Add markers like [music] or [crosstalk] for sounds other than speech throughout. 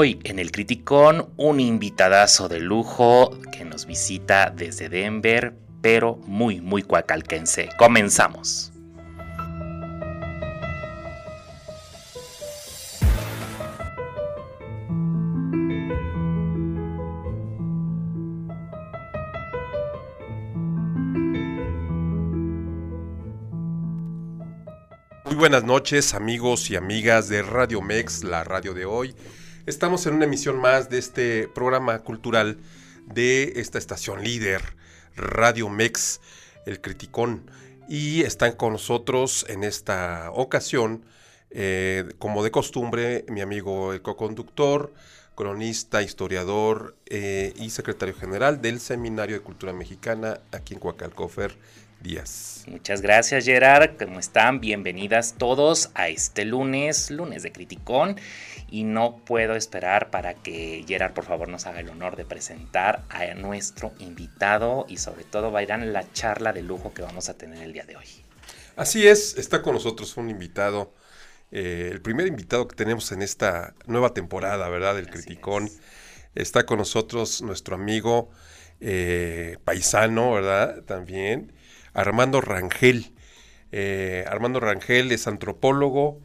Hoy en el Criticón un invitadazo de lujo que nos visita desde Denver, pero muy, muy cuacalquense. Comenzamos. Muy buenas noches amigos y amigas de Radio Mex, la radio de hoy. Estamos en una emisión más de este programa cultural de esta estación líder, Radio Mex, el Criticón. Y están con nosotros en esta ocasión, eh, como de costumbre, mi amigo el co-conductor, cronista, historiador eh, y secretario general del Seminario de Cultura Mexicana aquí en Coacalcofer, Díaz. Muchas gracias Gerard, ¿cómo están? Bienvenidas todos a este lunes, lunes de Criticón y no puedo esperar para que Gerard por favor nos haga el honor de presentar a nuestro invitado y sobre todo a la charla de lujo que vamos a tener el día de hoy. Así es, está con nosotros un invitado, eh, el primer invitado que tenemos en esta nueva temporada, ¿verdad? Del Criticón. Está con nosotros nuestro amigo eh, paisano, ¿verdad? También, Armando Rangel. Eh, Armando Rangel es antropólogo,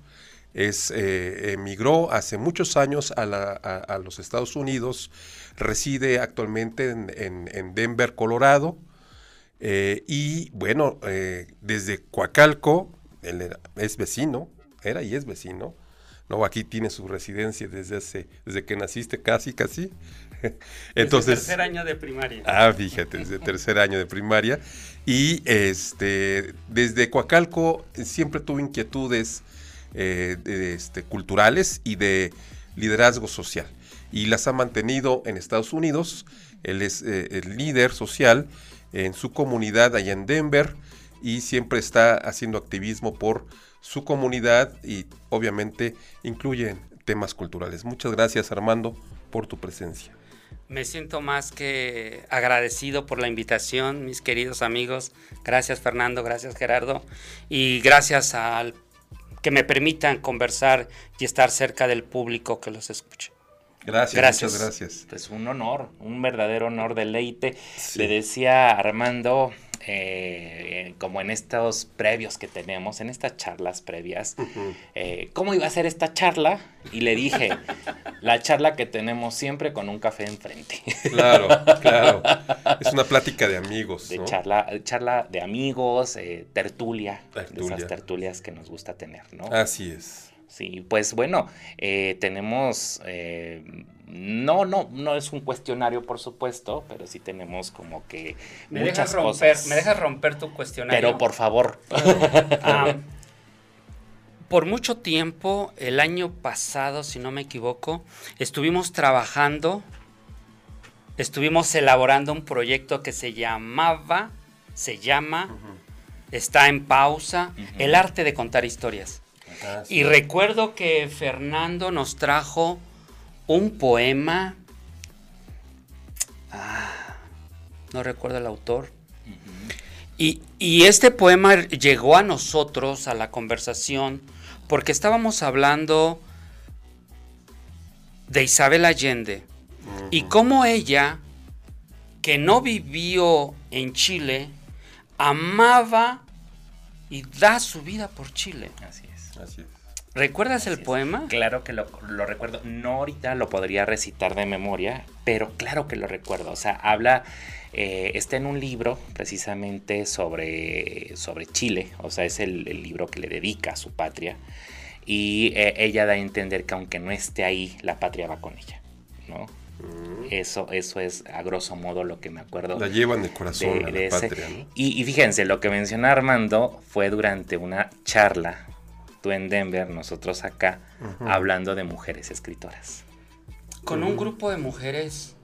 es, eh, emigró hace muchos años a, la, a, a, los Estados Unidos, reside actualmente en, en, en Denver, Colorado, eh, y bueno, eh, desde Coacalco, él era, es vecino, era y es vecino, no, aquí tiene su residencia desde hace, desde que naciste casi, casi. [laughs] Entonces, desde tercer año de primaria. Ah, fíjate, desde tercer año de primaria. Y este, desde Coacalco siempre tuvo inquietudes eh, este, culturales y de liderazgo social. Y las ha mantenido en Estados Unidos. Él es eh, el líder social en su comunidad allá en Denver y siempre está haciendo activismo por su comunidad y obviamente incluye temas culturales. Muchas gracias Armando por tu presencia. Me siento más que agradecido por la invitación, mis queridos amigos. Gracias Fernando, gracias Gerardo y gracias al que me permitan conversar y estar cerca del público que los escuche. Gracias, gracias. muchas gracias. Pues un honor, un verdadero honor, deleite. Sí. Le decía Armando, eh, como en estos previos que tenemos, en estas charlas previas, uh -huh. eh, ¿cómo iba a ser esta charla? Y le dije, [laughs] la charla que tenemos siempre con un café enfrente. Claro, [laughs] claro. Es una plática de amigos. De ¿no? charla, charla de amigos, eh, tertulia, tertulia, de esas tertulias que nos gusta tener, ¿no? Así es. Sí, pues bueno, eh, tenemos, eh, no, no, no es un cuestionario, por supuesto, pero sí tenemos como que me muchas dejas romper, cosas. Me dejas romper tu cuestionario. Pero por favor. um, [laughs] por mucho tiempo, el año pasado, si no me equivoco, estuvimos trabajando, estuvimos elaborando un proyecto que se llamaba, se llama, uh -huh. está en pausa, uh -huh. El arte de contar historias. Ah, sí. Y recuerdo que Fernando nos trajo un poema. Ah, no recuerdo el autor. Uh -huh. y, y, este poema llegó a nosotros, a la conversación, porque estábamos hablando de Isabel Allende. Uh -huh. Y cómo ella, que no vivió en Chile, amaba y da su vida por Chile. Así es. Así es. ¿Recuerdas Así el es. poema? Claro que lo, lo, recuerdo. No ahorita lo podría recitar de memoria, pero claro que lo recuerdo. O sea, habla, eh, está en un libro precisamente sobre, sobre Chile. O sea, es el, el libro que le dedica a su patria. Y eh, ella da a entender que aunque no esté ahí, la patria va con ella, ¿no? Mm. Eso, eso es a grosso modo lo que me acuerdo. La lleva en el corazón de, a la de patria. ¿no? y, y fíjense, lo que menciona Armando fue durante una charla tú en Denver, nosotros acá, uh -huh. hablando de mujeres escritoras. Con un grupo de mujeres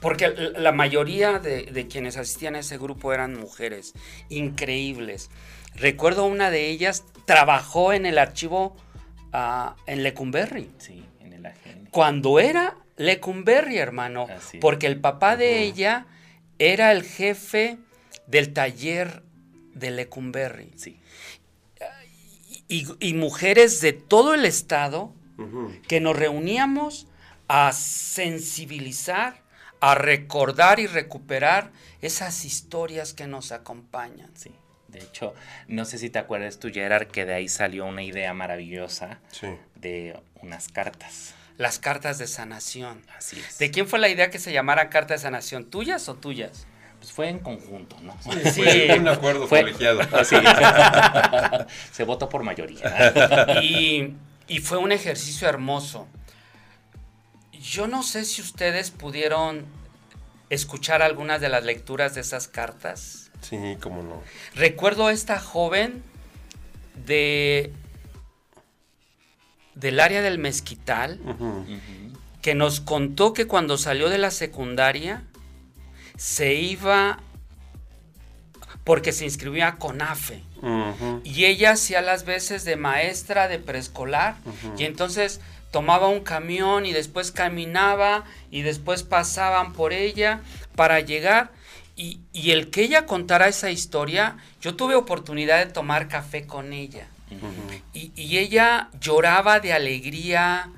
porque la mayoría de, quienes asistían a ese grupo eran mujeres, increíbles. Recuerdo una de ellas trabajó en el archivo uh, en Lecumberri. Sí, en el AGN. Cuando era Lecumberri, hermano, porque el papá de ella era el jefe del taller de Lecumberri. Sí. Y, mujeres de todo el estado que nos reuníamos a sensibilizar, a recordar y recuperar esas historias que nos acompañan. Sí. De hecho, no sé si te acuerdas tú, Gerard, que de ahí salió una idea maravillosa de unas cartas. Las cartas de sanación. Así es. ¿De quién fue la idea que se llamara carta de sanación? ¿Tuyas o tuyas? Pues fue en conjunto, ¿no? Sí, [laughs] Fue un acuerdo colegiado. [laughs] [laughs] Se votó por mayoría. Y, y fue un ejercicio hermoso. Yo no sé si ustedes pudieron escuchar algunas de las lecturas de esas cartas. Sí, cómo no. Recuerdo a esta joven de del área del mezquital que nos contó que cuando salió de la secundaria se iba porque se inscribía con AFE. Y ella hacía las veces de maestra de preescolar. Y entonces tomaba un camión y después caminaba y después pasaban por ella para llegar. Y, el que ella contara esa historia, yo tuve oportunidad de tomar café con ella. y, y, ella lloraba de alegría,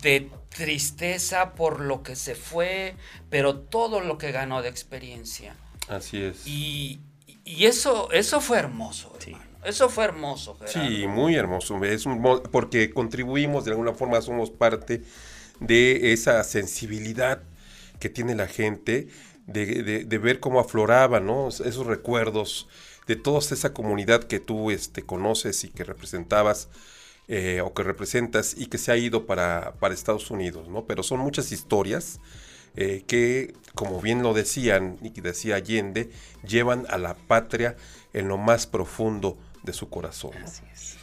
de tristeza por lo que se fue, pero todo lo que ganó de experiencia. Así es. Y, eso, eso fue hermoso, Eso fue hermoso. Sí, muy hermoso. Es porque contribuimos, de alguna forma somos parte de esa sensibilidad que tiene la gente, de, ver cómo afloraban ¿no? esos recuerdos de toda esa comunidad que tú este, conoces y que representabas eh, o que representas y que se ha ido para, para Estados Unidos, ¿no? Pero son muchas historias eh, que, como bien lo decían y decía Allende, llevan a la patria en lo más profundo de su corazón. Así es.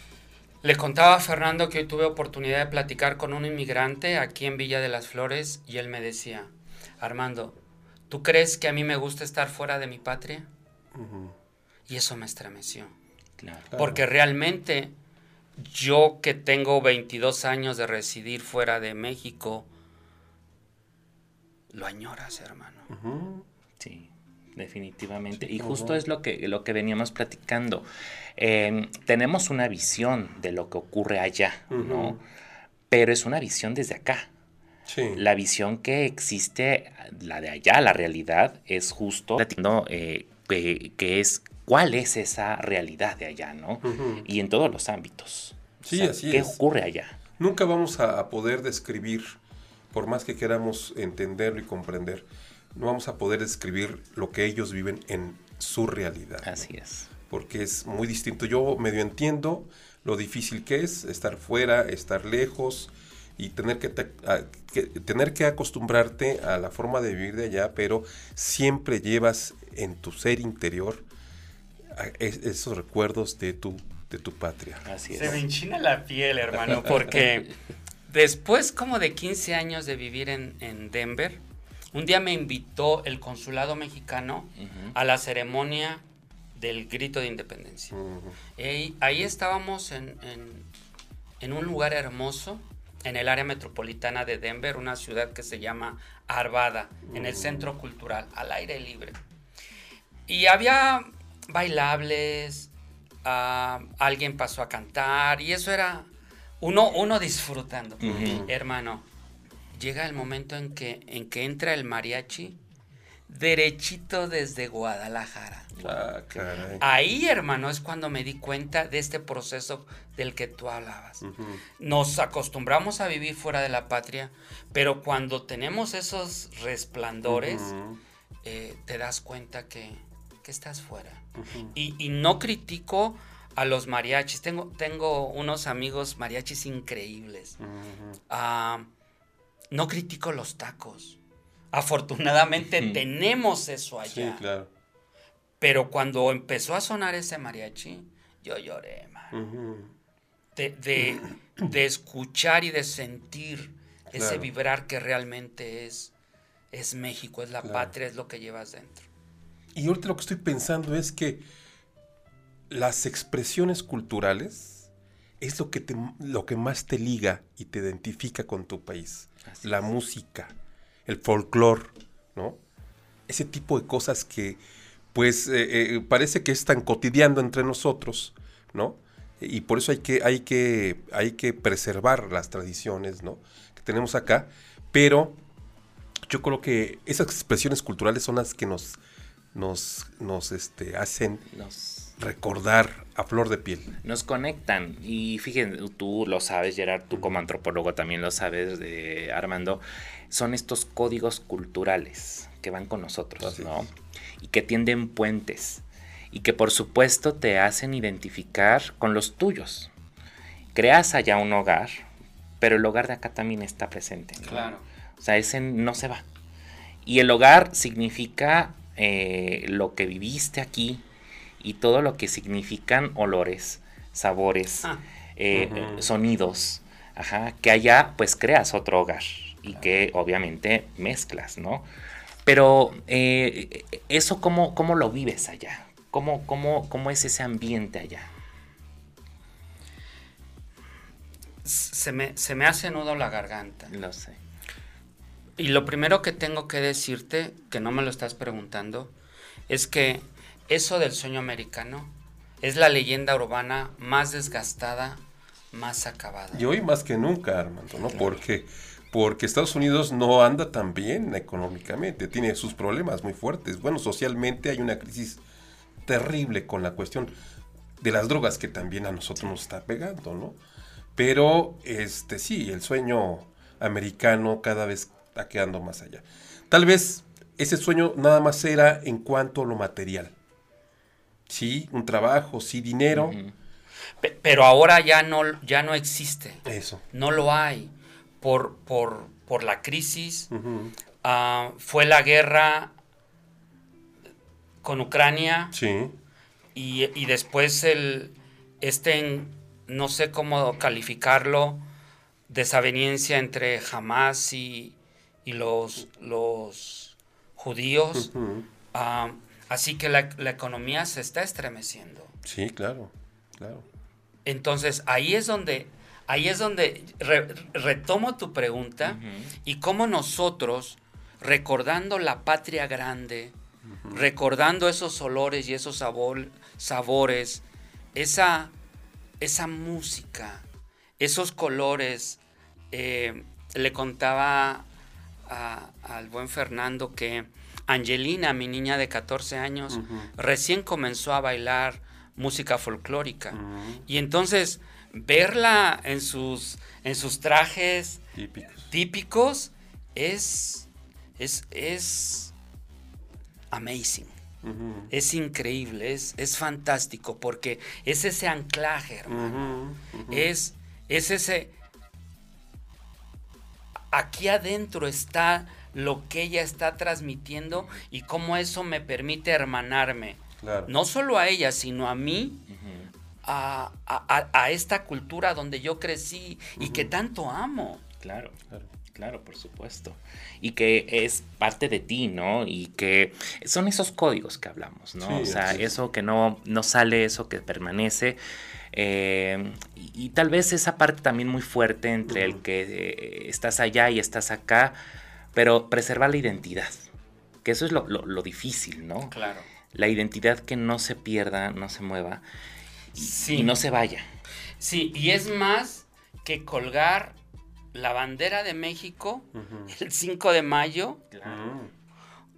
Le contaba a Fernando que hoy tuve oportunidad de platicar con un inmigrante aquí en Villa de las Flores y él me decía, Armando, ¿tú crees que a mí me gusta estar fuera de mi patria? Y eso me estremeció. Claro. Porque realmente yo que tengo 22 años de residir fuera de México, lo añoras, hermano. Sí, definitivamente. Y justo es lo que, lo que veníamos platicando. Em, tenemos una visión de lo que ocurre allá, ¿no? Pero es una visión desde acá. Sí. La visión que existe, la de allá, la realidad, es justo, eh, que es cuál es esa realidad de allá, ¿no? Y en todos los ámbitos. Sí, así ¿Qué ocurre allá? Nunca vamos a, poder describir, por más que queramos entenderlo y comprender, no vamos a poder describir lo que ellos viven en su realidad. Así es. Porque es muy distinto. Yo medio entiendo lo difícil que es estar fuera, estar lejos y tener que, tener que acostumbrarte a la forma de vivir de allá, pero siempre llevas en tu ser interior esos recuerdos de tu, de tu patria. Así es. Se me enchina la piel, hermano, [laughs] porque después como de 15 años de vivir en, Denver, un día me invitó el consulado mexicano a la ceremonia del grito de independencia. ahí estábamos en, en, un lugar hermoso, en el área metropolitana de Denver, una ciudad que se llama Arvada, en el centro cultural, al aire libre. Y había bailables, ah, alguien pasó a cantar y eso era uno, uno disfrutando. Hermano, llega el momento en que, en que entra el mariachi derechito desde Guadalajara. Ah, Ahí, hermano, es cuando me di cuenta de este proceso del que tú hablabas. Nos acostumbramos a vivir fuera de la patria, pero cuando tenemos esos resplandores, eh, te das cuenta que, que estás fuera y, no critico a los mariachis. Tengo, tengo unos amigos mariachis increíbles. Ah, no critico los tacos. Afortunadamente [laughs] tenemos eso allá. Sí, claro. Pero cuando empezó a sonar ese mariachi, yo lloré, man. de, escuchar y de sentir ese vibrar que realmente es es México, es la patria, es lo que llevas dentro. Y ahorita lo que estoy pensando es que las expresiones culturales es lo que, te, lo que más te liga y te identifica con tu país. la música, el folclore, ¿no? Ese tipo de cosas que, pues, eh, eh, parece que es tan cotidiano entre nosotros, ¿no? Y por eso hay que, hay que, hay que preservar las tradiciones, ¿no? Que tenemos acá, pero yo creo que esas expresiones culturales son las que nos, nos, nos este, hacen recordar a flor de piel. Nos conectan. Y fíjense, tú lo sabes, Gerard, tú como antropólogo también lo sabes, de Armando, son estos códigos culturales que van con nosotros, ¿no? Y que tienden puentes. Y que por supuesto te hacen identificar con los tuyos. Creas allá un hogar, pero el hogar de acá también está presente. Claro. O sea, ese no se va. Y el hogar significa eh, lo que viviste aquí y todo lo que significan olores, sabores, ah. eh, sonidos. Ajá, que allá pues creas otro hogar y que obviamente mezclas, ¿no? Pero eh, eso cómo, cómo lo vives allá? ¿Cómo, cómo, ¿Cómo es ese ambiente allá? Se me, se me hace nudo la garganta. Lo sé. Y lo primero que tengo que decirte, que no me lo estás preguntando, es que eso del sueño americano es la leyenda urbana más desgastada, más acabada. Y hoy más que nunca, Armando, ¿no? Porque, porque Estados Unidos no anda tan bien económicamente, tiene sus problemas muy fuertes. Bueno, socialmente hay una crisis terrible con la cuestión de las drogas que también a nosotros nos está pegando, ¿no? Pero, este, sí, el sueño americano cada vez está quedando más allá. Tal vez ese sueño nada más era en cuanto a lo material. Sí, un trabajo, sí, dinero. Pero ahora ya no, ya no existe. Eso. No lo hay. Por, por, por la crisis. Ah, fue la guerra con Ucrania. Sí. Y, y después el, este, no sé cómo calificarlo, desaveniencia entre Hamas y, y los, los judíos. Ah, así que la, economía se está estremeciendo. Sí, claro, claro. Entonces ahí es donde, ahí es donde retomo tu pregunta y cómo nosotros, recordando la patria grande, recordando esos olores y esos sabores, esa, esa música, esos colores, eh, le contaba al buen Fernando que Angelina, mi niña de 14 años, recién comenzó a bailar música folclórica. Y entonces verla en sus, en sus trajes típicos, es, es, es amazing. Es increíble, es, es fantástico, porque es ese anclaje, hermano. Es, es ese, aquí adentro está lo que ella está transmitiendo y cómo eso me permite hermanarme. No solo a ella, sino a mí, a, esta cultura donde yo crecí y que tanto amo. Claro, claro. Claro, por supuesto. Y que es parte de ti, ¿no? Y que son esos códigos que hablamos, ¿no? o sea, eso que no, no sale, eso que permanece. Eh, y, tal vez esa parte también muy fuerte entre el que eh, estás allá y estás acá, pero preservar la identidad, que eso es lo, difícil, ¿no? Claro. La identidad que no se pierda, no se mueva y, no se vaya. Sí, y es más que colgar la bandera de México [laughs] el 5 de mayo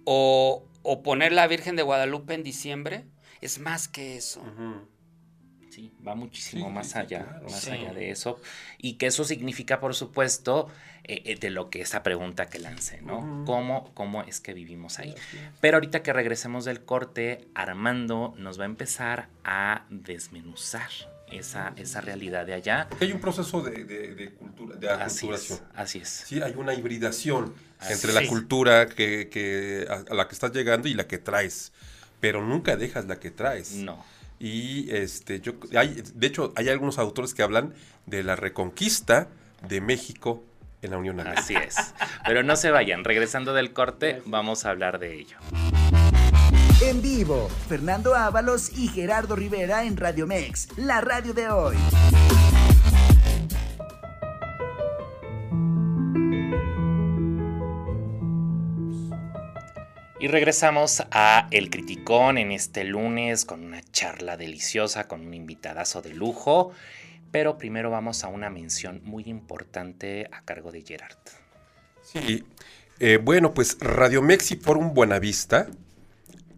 o, poner la Virgen de Guadalupe en diciembre, es más que eso. Sí, va muchísimo más allá, más allá de eso. Y que eso significa, por supuesto, eh, eh, de lo que esa pregunta que lancé, ¿no? ¿Cómo, ¿Cómo es que vivimos ahí? Pero ahorita que regresemos del corte, Armando nos va a empezar a desmenuzar esa, esa realidad de allá. Hay un proceso de, cultura, de aculturación. Así es, Sí, hay una hibridación entre la cultura que, a la que estás llegando y la que traes, pero nunca dejas la que traes. No. Y este, yo, hay, de hecho, hay algunos autores que hablan de la reconquista de México en la Unión Americana. Así es. Pero no se vayan, regresando del corte, vamos a hablar de ello. En vivo, Fernando Ábalos y Gerardo Rivera en Radio Mex, la radio de hoy. Y regresamos a El Criticón en este lunes con una charla deliciosa, con un invitadazo de lujo. Pero primero vamos a una mención muy importante a cargo de Gerard. Sí, eh, bueno, pues Radio Mex y Forum Buenavista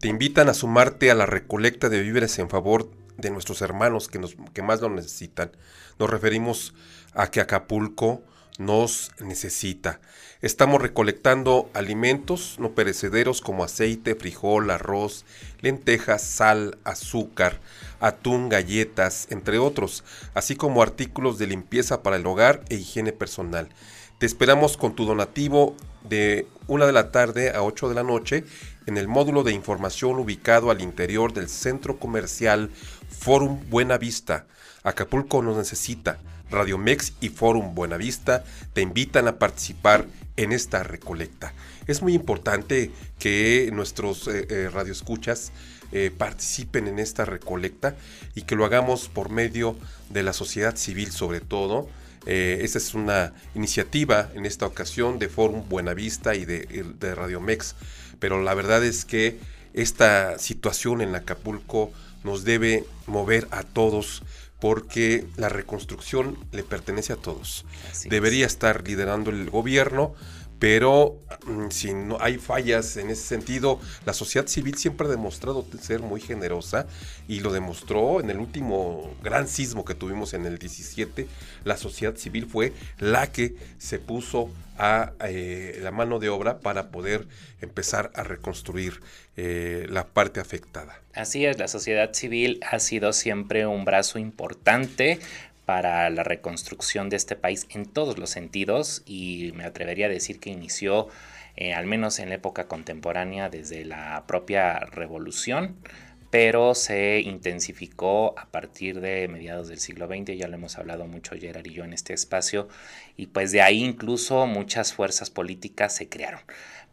te invitan a sumarte a la recolecta de víveres en favor de nuestros hermanos que, nos, más lo necesitan. Nos referimos a que Acapulco nos necesita. Estamos recolectando alimentos no perecederos como aceite, frijol, arroz, lentejas, sal, azúcar, atún, galletas, entre otros, así como artículos de limpieza para el hogar e higiene personal. Te esperamos con tu donativo de 1 de la tarde a 8 de la noche en el módulo de información ubicado al interior del centro comercial Forum Buena Vista. Acapulco nos necesita. Radio Mex y Forum Buenavista te invitan a participar en esta recolecta. Es muy importante que nuestros eh, eh, radioescuchas eh, participen en esta recolecta y que lo hagamos por medio de la sociedad civil sobre todo. Esta es una iniciativa en esta ocasión de Forum Buenavista y de, de Radio Mex, pero la verdad es que esta situación en Acapulco nos debe mover a todos porque la reconstrucción le pertenece a todos. Debería estar liderando el gobierno, pero mm, si no hay fallas en ese sentido, la sociedad civil siempre ha demostrado ser muy generosa y lo demostró en el último gran sismo que tuvimos en el 17. La sociedad civil fue la que se puso a eh, la mano de obra para poder empezar a reconstruir eh, la parte afectada. Así es, la sociedad civil ha sido siempre un brazo importante para la reconstrucción de este país en todos los sentidos y me atrevería a decir que inició eh, al menos en la época contemporánea desde la propia revolución pero se intensificó a partir de mediados del siglo XX, ya lo hemos hablado mucho Gerard y yo en este espacio, y pues de ahí incluso muchas fuerzas políticas se crearon.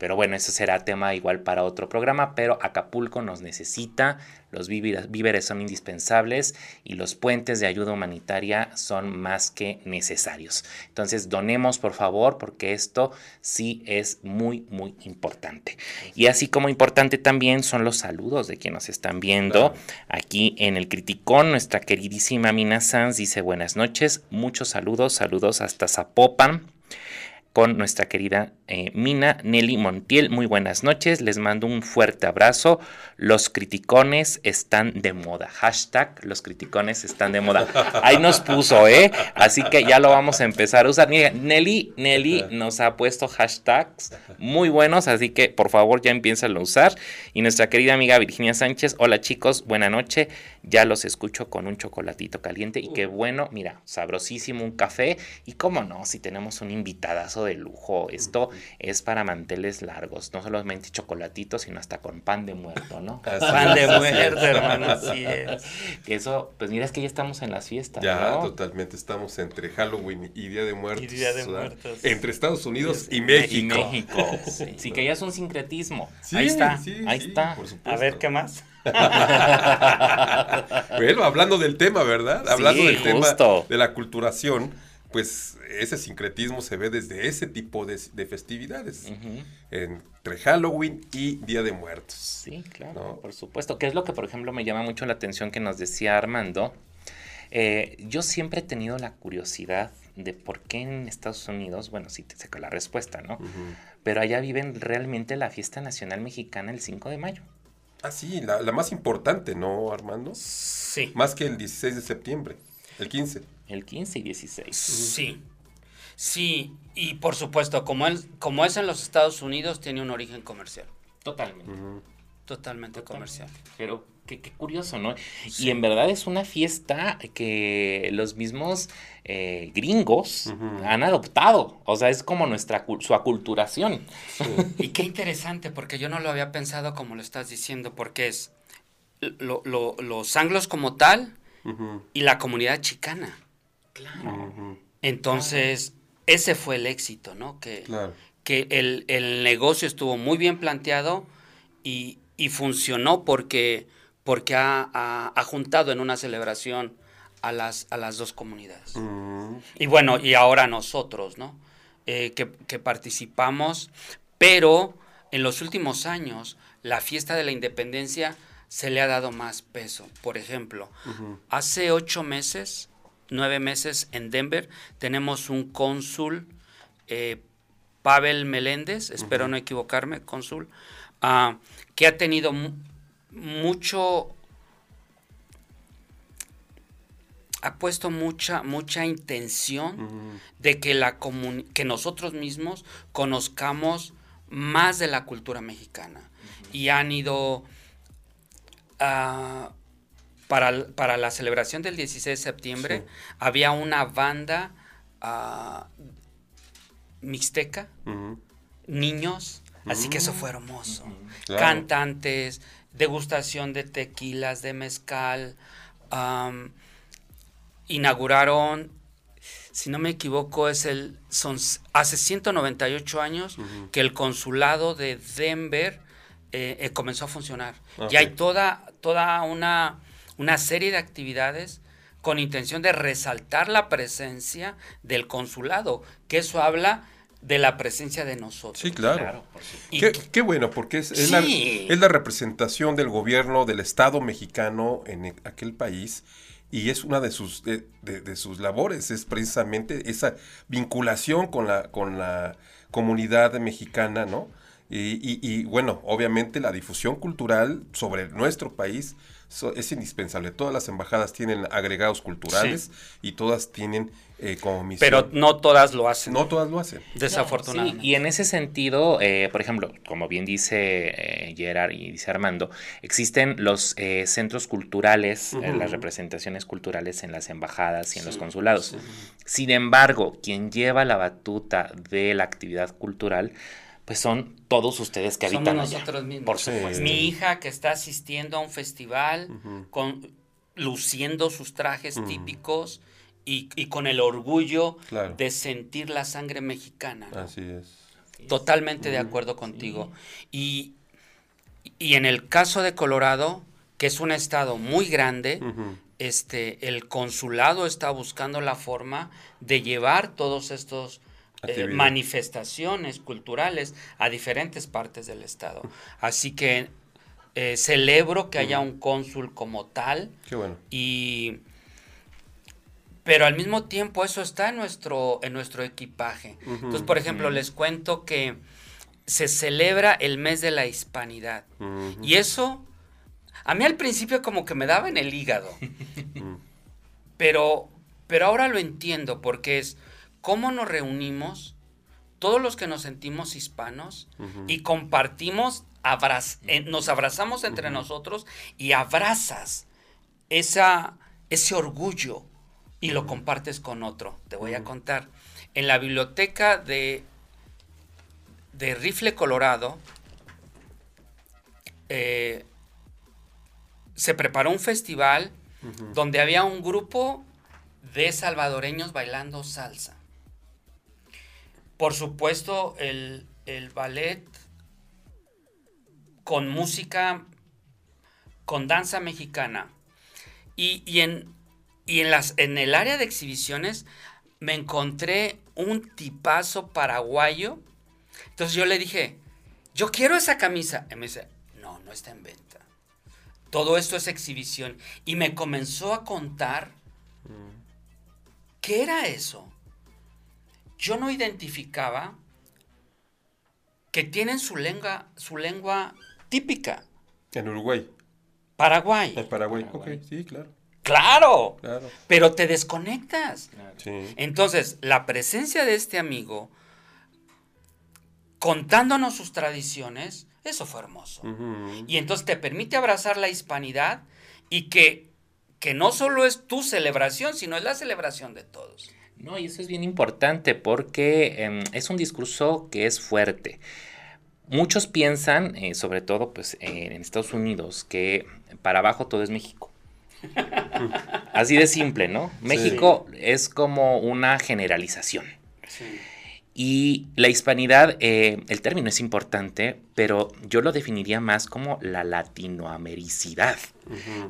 Pero bueno, ese será tema igual para otro programa, pero Acapulco nos necesita, los víveres son indispensables y los puentes de ayuda humanitaria son más que necesarios. Entonces, donemos por favor, porque esto sí es muy, muy importante. Y así como importante también son los saludos de quienes nos están viendo. Aquí en el Criticón, nuestra queridísima Mina Sanz dice buenas noches, muchos saludos, saludos hasta Zapopan con nuestra querida eh, Mina Nelly Montiel. Muy buenas noches, les mando un fuerte abrazo. Los criticones están de moda. Hashtag los criticones están de moda. Ahí nos puso, ¿eh? Así que ya lo vamos a empezar a usar. Nelly, Nelly nos ha puesto hashtags muy buenos, así que por favor ya empiezan a usar. Y nuestra querida amiga Virginia Sánchez, hola chicos, buena noche. Ya los escucho con un chocolatito caliente y qué bueno, mira, sabrosísimo un café. Y cómo no, si tenemos un invitadazo de lujo, esto es para manteles largos, no solamente chocolatitos, sino hasta con pan de muerto, ¿no? pan de muerto, hermano, así [laughs] es. Que eso, pues mira, es que ya estamos en las fiestas. Ya, totalmente, estamos entre Halloween y Día de Muertos. Y Día de Muertos. Entre Estados Unidos y, México. Y México. [laughs] Sí. que ya es un sincretismo. ahí está, ahí está. A ver, ¿qué más? [laughs] bueno, hablando del tema, ¿verdad? Hablando del tema de la culturación, pues ese sincretismo se ve desde ese tipo de, festividades, entre Halloween y Día de Muertos. Sí, claro, por supuesto. Que es lo que, por ejemplo, me llama mucho la atención que nos decía Armando. Eh, yo siempre he tenido la curiosidad de por qué en Estados Unidos, bueno, sí te saca la respuesta, ¿no? Pero allá viven realmente la fiesta nacional mexicana el 5 de mayo. Ah, sí, la, más importante, ¿no, Armando? Sí. Más que el 16 de septiembre, el 15. El 15 y 16. Sí. Sí, y por supuesto, como, como es en los Estados Unidos, tiene un origen comercial. Totalmente. Totalmente comercial. Pero qué, curioso, ¿no? Y en verdad es una fiesta que los mismos eh, gringos han adoptado. O sea, es como nuestra su aculturación. y qué interesante, porque yo no lo había pensado como lo estás diciendo, porque es los anglos como tal y la comunidad chicana. Claro. Entonces, ese fue el éxito, ¿no? Que, Claro. que el, el negocio estuvo muy bien planteado y, y funcionó porque, porque ha, ha- ha juntado en una celebración a las, a las dos comunidades. Y bueno, y ahora nosotros, ¿no? Eh, que, que participamos, pero en los últimos años la fiesta de la independencia se le ha dado más peso. Por ejemplo, hace ocho meses, nueve meses en Denver, tenemos un cónsul, eh, Pavel Meléndez, espero no equivocarme, cónsul, ah, que ha tenido mu- mucho ha puesto mucha mucha intención de que la que nosotros mismos conozcamos más de la cultura mexicana. Y han ido ah, para, para la celebración del 16 de septiembre había una banda ah, mixteca niños, así que eso fue hermoso. Claro. Cantantes, degustación de tequilas, de mezcal. inauguraron, si no me equivoco, es el son hace 198 años que el consulado de Denver eh, eh, comenzó a funcionar. Ok. Y hay toda, toda una, una serie de actividades con intención de resaltar la presencia del consulado, que eso habla de la presencia de nosotros. Sí, claro. Y Qué, bueno, porque es, es la, Sí. es la representación del gobierno del Estado mexicano en e- aquel país y es una de sus, de, de- de sus labores, es precisamente esa vinculación con la, con la comunidad mexicana, ¿no? Y, y- y, bueno, obviamente la difusión cultural sobre nuestro país so- es indispensable. Todas las embajadas tienen agregados culturales y todas tienen eh, como misión. pero no todas lo hacen. no todas lo hacen. desafortunadamente. Sí, y en ese sentido, eh, por ejemplo, como bien dice eh, Gerard y dice Armando, existen los eh, centros culturales, eh, las representaciones culturales en las embajadas y en los consulados. Sin embargo, quien lleva la batuta de la actividad cultural, pues son todos ustedes que Somos habitan allá. nosotros mismos. Por Sí. supuesto. Mi hija que está asistiendo a un festival con luciendo sus trajes típicos y, y con el orgullo Claro. de sentir la sangre mexicana. ¿no? Así es. Totalmente de acuerdo contigo. Y, y en el caso de Colorado, que es un estado muy grande, este, el consulado está buscando la forma de llevar todos estos eh, manifestaciones culturales a diferentes partes del estado. Así que eh, celebro que haya un cónsul como tal Qué bueno. y pero al mismo tiempo eso está en nuestro en nuestro equipaje. Entonces, por ejemplo, les cuento que se celebra el mes de la hispanidad. Y eso a mí al principio como que me daba en el hígado. [laughs] pero pero ahora lo entiendo porque es cómo nos reunimos todos los que nos sentimos hispanos y compartimos abraz- eh, nos abrazamos entre nosotros y abrazas esa, ese orgullo y lo compartes con otro. Te voy a contar. En la biblioteca de, de Rifle, Colorado, eh, se preparó un festival donde había un grupo de salvadoreños bailando salsa. Por supuesto, el, el ballet con música, con danza mexicana. Y, y en, y en, las, en el área de exhibiciones me encontré un tipazo paraguayo. Entonces yo le dije, yo quiero esa camisa. Y me dice, no, no está en venta. Todo esto es exhibición. Y me comenzó a contar qué era eso. Yo no identificaba que tienen su lengua, su lengua típica, En Uruguay. Paraguay. En Paraguay. Ok, sí, claro. Claro, Claro. pero te desconectas. Sí. Entonces, la presencia de este amigo contándonos sus tradiciones, eso fue hermoso. Y entonces te permite abrazar la hispanidad y que, que no solo es tu celebración, sino es la celebración de todos. No, y eso es bien importante porque em, es un discurso que es fuerte. Muchos piensan, eh, sobre todo pues, eh, en Estados Unidos, que para abajo todo es México. [laughs] Así de simple, ¿no? México es como una generalización. Y la hispanidad, eh, el término es importante, pero yo lo definiría más como la latinoamericidad.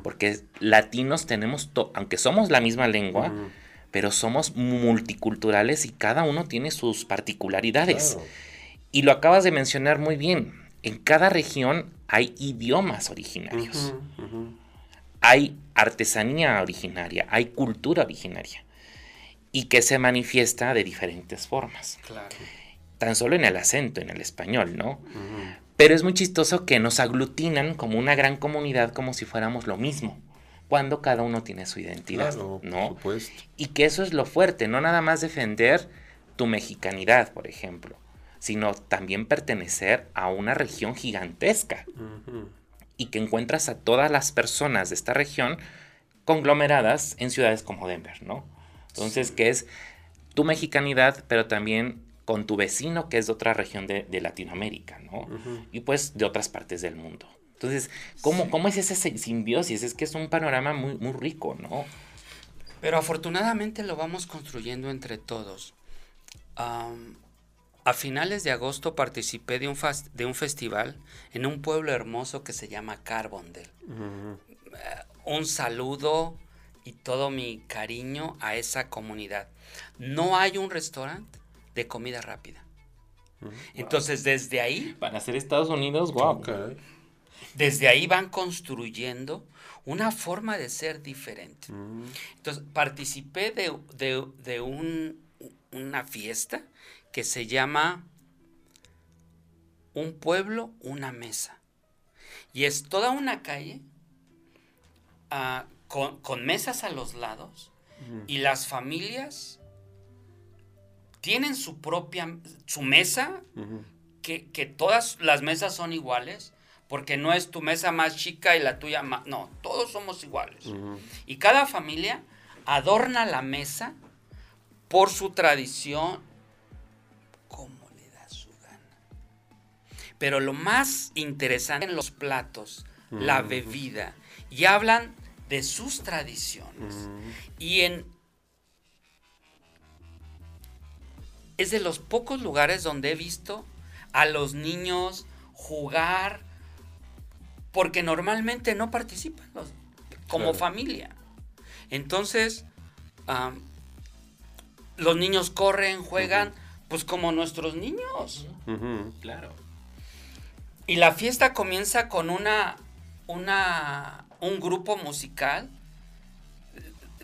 Porque latinos tenemos, aunque somos la misma lengua, pero somos multiculturales y cada uno tiene sus particularidades. Y lo acabas de mencionar muy bien. En cada región hay idiomas originarios. Hay artesanía originaria, hay cultura originaria y que se manifiesta de diferentes formas. Claro. Tan solo en el acento, en el español, ¿no? Pero es muy chistoso que nos aglutinan como una gran comunidad como si fuéramos lo mismo, cuando cada uno tiene su identidad, ¿no? Y que eso es lo fuerte, no nada más defender tu mexicanidad, por ejemplo, sino también pertenecer a una región gigantesca. Y que encuentras a todas las personas de esta región conglomeradas en ciudades como Denver, ¿no? Entonces, que es tu mexicanidad, pero también con tu vecino que es de otra región de, Latinoamérica, ¿no? Y pues de otras partes del mundo. Entonces, ¿cómo, ¿cómo es esa simbiosis? Es que es un panorama muy, muy rico, ¿no? Pero afortunadamente lo vamos construyendo entre todos. a finales de agosto participé de un, de un festival en un pueblo hermoso que se llama Carbondale. Eh, un saludo y todo mi cariño a esa comunidad. No hay un restaurante de comida rápida. Entonces, desde ahí... Van a ser Estados Unidos, wow. Desde ahí van construyendo una forma de ser diferente. Mm. Entonces, participé de, una fiesta que se llama Un pueblo, una mesa. Y es toda una calle ah, con, mesas a los lados y las familias tienen su propia, su mesa, que, todas las mesas son iguales, porque no es tu mesa más chica y la tuya más, no, todos somos iguales. Y cada familia adorna la mesa por su tradición, como le da su gana. Pero lo más interesante en los platos, la bebida, y hablan de sus tradiciones. Y en... Es de los pocos lugares donde he visto a los niños jugar, porque normalmente no participan como familia. Entonces, los niños corren, juegan, pues como nuestros niños. Claro. Y la fiesta comienza con una, una un grupo musical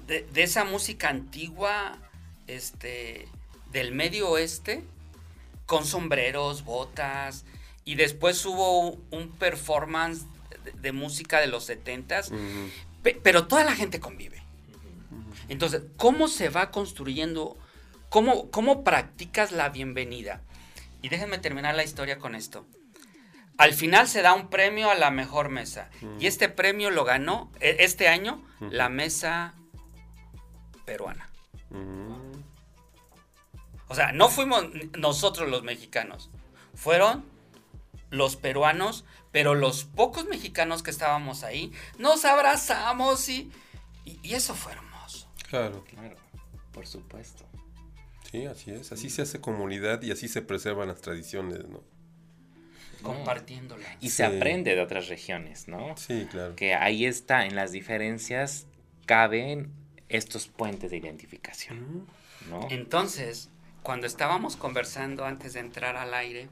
de, esa música antigua este, del medio oeste con sombreros, botas y después hubo un performance de, música de los setentas, pero toda la gente convive. Entonces, ¿cómo se va construyendo? ¿Cómo, ¿Cómo practicas la bienvenida? Y déjenme terminar la historia con esto. Al final se da un premio a la mejor mesa. Y este premio lo ganó e, este año la mesa peruana. O sea, no fuimos nosotros los mexicanos. Fueron los peruanos, pero los pocos mexicanos que estábamos ahí, nos abrazamos y, y, eso fue hermoso. Claro. Claro, por supuesto. Sí, así es. Así se hace comunidad y así se preservan las tradiciones, ¿no? compartiéndola. Y se aprende de otras regiones, ¿no? Sí, claro. Que ahí está, en las diferencias caben estos puentes de identificación, ¿no? Entonces, cuando estábamos conversando antes de entrar al aire,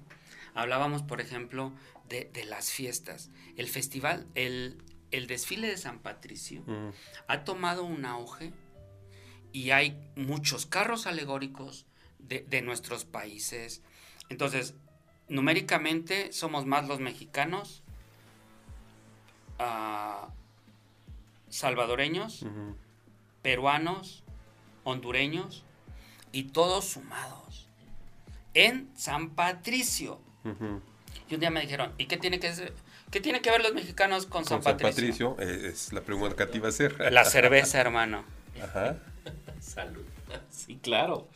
hablábamos, por ejemplo, de, las fiestas. El festival, el, desfile de San Patricio ha tomado un auge y hay muchos carros alegóricos de, de nuestros países. Entonces, numéricamente somos más los mexicanos, ah, salvadoreños, peruanos, hondureños y todos sumados en San Patricio. Y un día me dijeron, ¿y qué tiene que ¿Qué tiene que ver los mexicanos con, San Patricio? San Patricio, eh, es la pregunta que te iba a hacer. La cerveza, hermano. Ajá. [laughs] Salud. Sí, claro.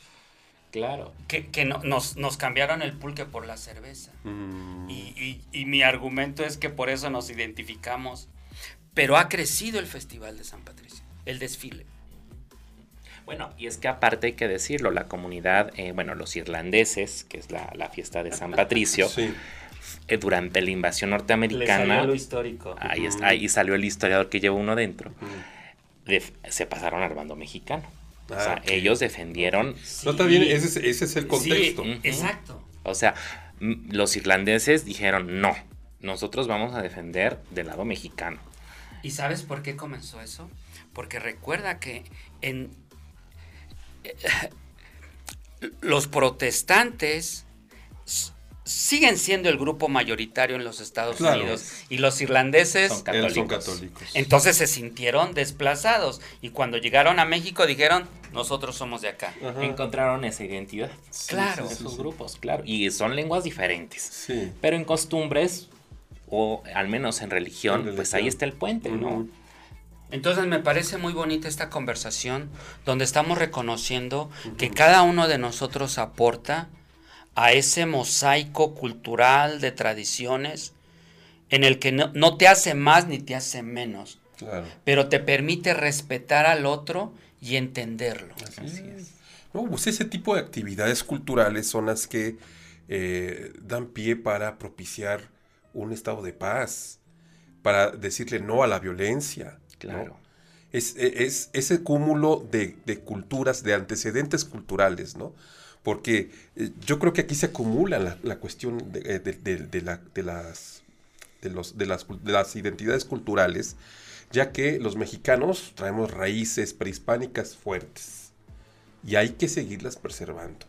Claro. Que, nos, cambiaron el pulque por la cerveza. Mm. Y, mi argumento es que por eso nos identificamos. Pero ha crecido el Festival de San Patricio, el desfile. Bueno, y es que aparte hay que decirlo, la comunidad, eh, bueno, los irlandeses, que es la, la fiesta de San Patricio, Sí. Eh, durante la invasión Le norteamericana, salió lo histórico. ahí, es- ahí salió el historiador que llevó uno dentro, se pasaron al bando mexicano. o Ah, sea, ok. ellos defendieron, No, está bien, ese es, ese es el contexto. Sí, exacto. o sea, los irlandeses dijeron, no, nosotros vamos a defender del lado mexicano. ¿Y sabes por qué comenzó eso? Porque recuerda que en [laughs] los protestantes siguen siendo el grupo mayoritario en los Estados Claro. Unidos y los irlandeses Son católicos. entonces se sintieron desplazados y cuando llegaron a México dijeron nosotros somos de acá. Ajá. Encontraron esa identidad. Claro. sí, sí, Esos sí. grupos, claro. Y son lenguas diferentes. Sí. Pero en costumbres, o al menos en religión, En pues ahí está el puente, ¿no? Entonces me parece muy bonita esta conversación donde estamos reconociendo que cada uno de nosotros aporta a ese mosaico cultural de tradiciones en el que no, no te hace más ni te hace menos, Claro. pero te permite respetar al otro y entenderlo. Así es. No, pues ese tipo de actividades culturales son las que eh, dan pie para propiciar un estado de paz, para decirle no a la violencia. ¿no? Claro. Es, e, es ese cúmulo de, de culturas, de antecedentes culturales, ¿no? Porque eh, yo creo que aquí se acumula la, la cuestión de, eh, de- de- de la- de las, de, los, de, las, de las identidades culturales, ya que los mexicanos traemos raíces prehispánicas fuertes y hay que seguirlas preservando.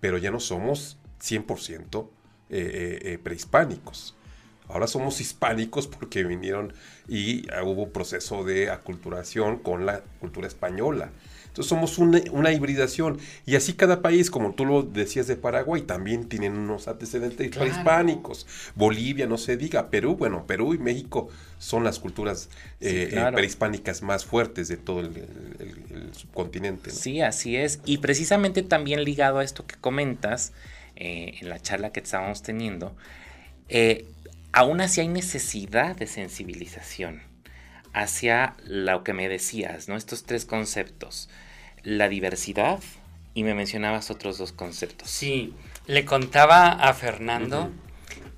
Pero ya no somos 100% eh, eh, eh, prehispánicos. Ahora somos hispánicos porque vinieron y ah, hubo un proceso de aculturación con la cultura española. Entonces somos una, una hibridación. Y así cada país, como tú lo decías de Paraguay, también tienen unos antecedentes Claro. prehispánicos. Bolivia, no se diga. Perú, bueno, Perú y México son las culturas Sí, eh, eh, prehispánicas más fuertes de todo el, el- el- el subcontinente. ¿no? Sí, así es. Y precisamente también ligado a esto que comentas eh, en la charla que estábamos teniendo, eh, aún así hay necesidad de sensibilización hacia lo que me decías, ¿no? Estos tres conceptos. La diversidad y me mencionabas otros dos conceptos. Sí, le contaba a Fernando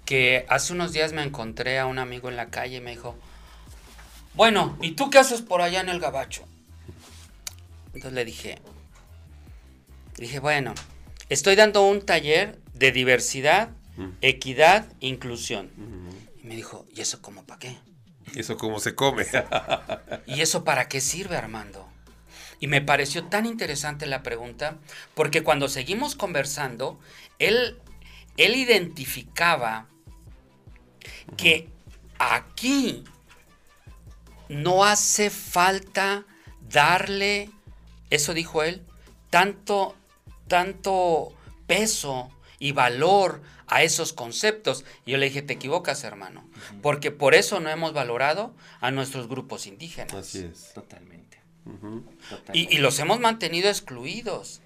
que hace unos días me encontré a un amigo en la calle y me dijo, bueno, ¿y tú qué haces por allá en el gabacho? Entonces le dije, dije, bueno, estoy dando un taller de diversidad, equidad, inclusión. Y me dijo, ¿y eso cómo para qué? Eso como se come. [laughs] ¿Y eso para qué sirve, Armando? Y me pareció tan interesante la pregunta, porque cuando seguimos conversando, él, él identificaba que aquí no hace falta darle, eso dijo él, tanto, tanto peso y valor a esos conceptos. Y yo le dije, te equivocas, hermano, porque por eso no hemos valorado a nuestros grupos indígenas. Así es. Totalmente. Y, y los hemos mantenido excluidos.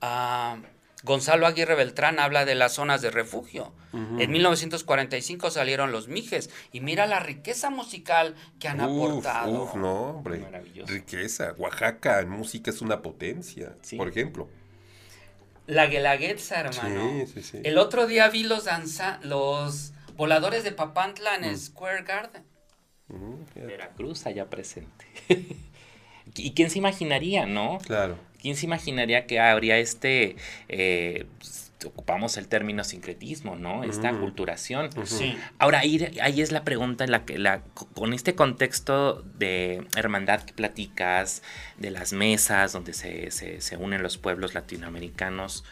Ah, Gonzalo Aguirre Beltrán habla de las zonas de refugio. En 1945 salieron los Mijes y mira la riqueza musical que han Uf, aportado. uf, no, hombre. Maravilloso. Riqueza. Oaxaca en música es una potencia, Sí. por ejemplo. La Guelaguetza, hermano. Sí, sí, sí. El otro día vi los danza, los voladores de Papantla en el Square Garden. Veracruz allá presente. [laughs] ¿Y quién se imaginaría, no? Claro. ¿Quién se imaginaría que habría este, eh, pues, ocupamos el término sincretismo, ¿no? Esta Ujú. culturación. Sí. Ahora, ahí, ahí es la pregunta en la que, la, con este contexto de hermandad que platicas, de las mesas donde se, se- se unen los pueblos latinoamericanos,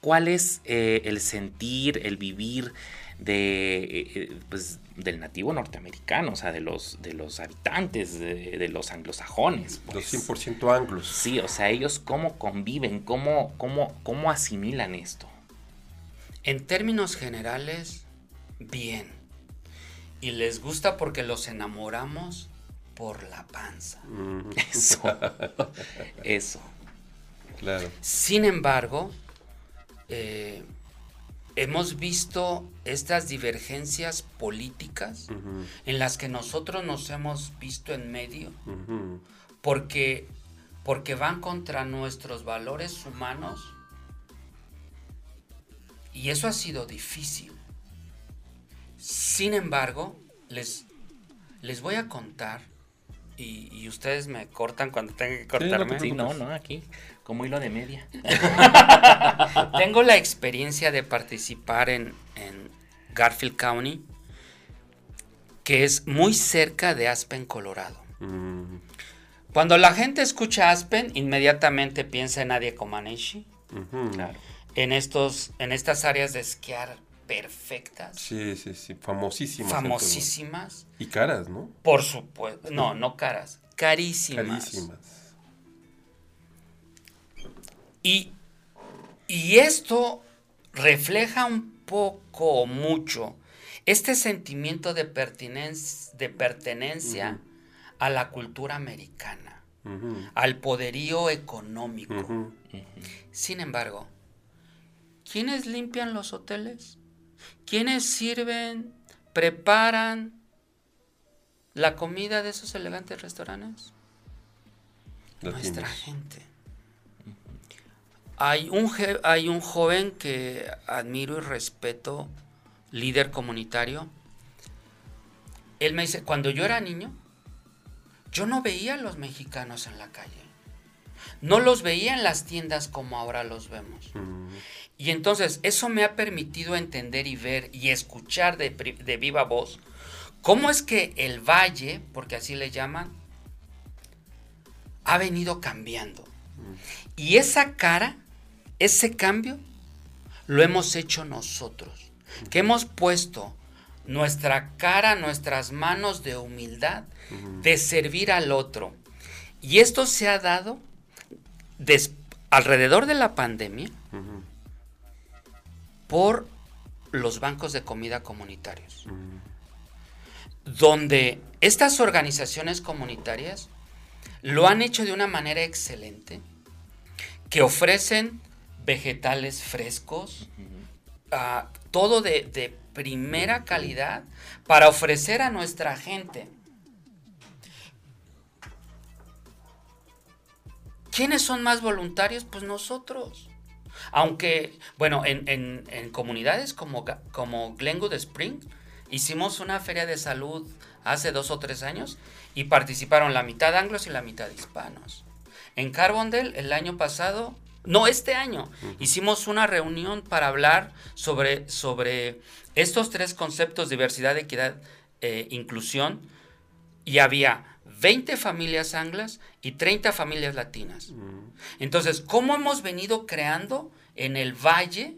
¿cuál es eh, el sentir, el vivir de, eh, pues, del nativo norteamericano, o sea, de los, de los habitantes, de, de los anglosajones? Los pues? 100% anglos. Sí, o sea, ellos cómo conviven, cómo, cómo, cómo asimilan esto. En términos generales, bien. Y les gusta porque los enamoramos por la panza. Ujú, [laughs] Eso. Eso. Claro. Sin embargo, eh, hemos visto estas divergencias políticas en las que nosotros nos hemos visto en medio porque porque van contra nuestros valores humanos. Y eso ha sido difícil. Sin embargo, les, les voy a contar, y, ustedes me cortan cuando tengan que cortarme. Sí, no, no, aquí, como hilo de media. [laughs] Tengo la experiencia de participar en, en Garfield County, que es muy cerca de Aspen, Colorado. Mm. Cuando la gente escucha Aspen, inmediatamente piensa en Adia Comaneci. En, estos, en estas áreas de esquiar perfectas. Sí, sí, sí, famosísimas. Famosísimas. Y caras, ¿no? Por supuesto. No, no caras. Carísimas. Carísimas. Y, y esto refleja un poco o mucho este sentimiento de, pertinencia, de pertenencia a la cultura americana, al poderío económico. Sin embargo, ¿quiénes limpian los hoteles? ¿Quiénes sirven, preparan la comida de esos elegantes restaurantes? Nuestra gente. Hay un, hay un joven que admiro y respeto líder comunitario, él me dice, cuando yo era niño, yo no veía a los mexicanos en la calle. No los veía en las tiendas como ahora los vemos. Y entonces eso me ha permitido entender y ver y escuchar de, viva voz cómo es que el valle, porque así le llaman, ha venido cambiando. Y esa cara, ese cambio, lo hemos hecho nosotros que hemos puesto nuestra cara, nuestras manos de humildad, de servir al otro. Y esto se ha dado alrededor de la pandemia por los bancos de comida comunitarios, donde estas organizaciones comunitarias lo han hecho de una manera excelente, que ofrecen vegetales frescos, todo de, primera calidad para ofrecer a nuestra gente. ¿Quiénes son más voluntarios? Pues nosotros. Aunque, bueno, en, comunidades como, como Glenwood Spring, hicimos una feria de salud hace dos o tres años y participaron la mitad anglos y la mitad hispanos. En Carbondale, el año pasado, no, este año hicimos una reunión para hablar sobre, sobre estos tres conceptos, diversidad, equidad, e inclusión, y había 20 familias anglas y 30 familias latinas. Entonces, ¿cómo hemos venido creando en el valle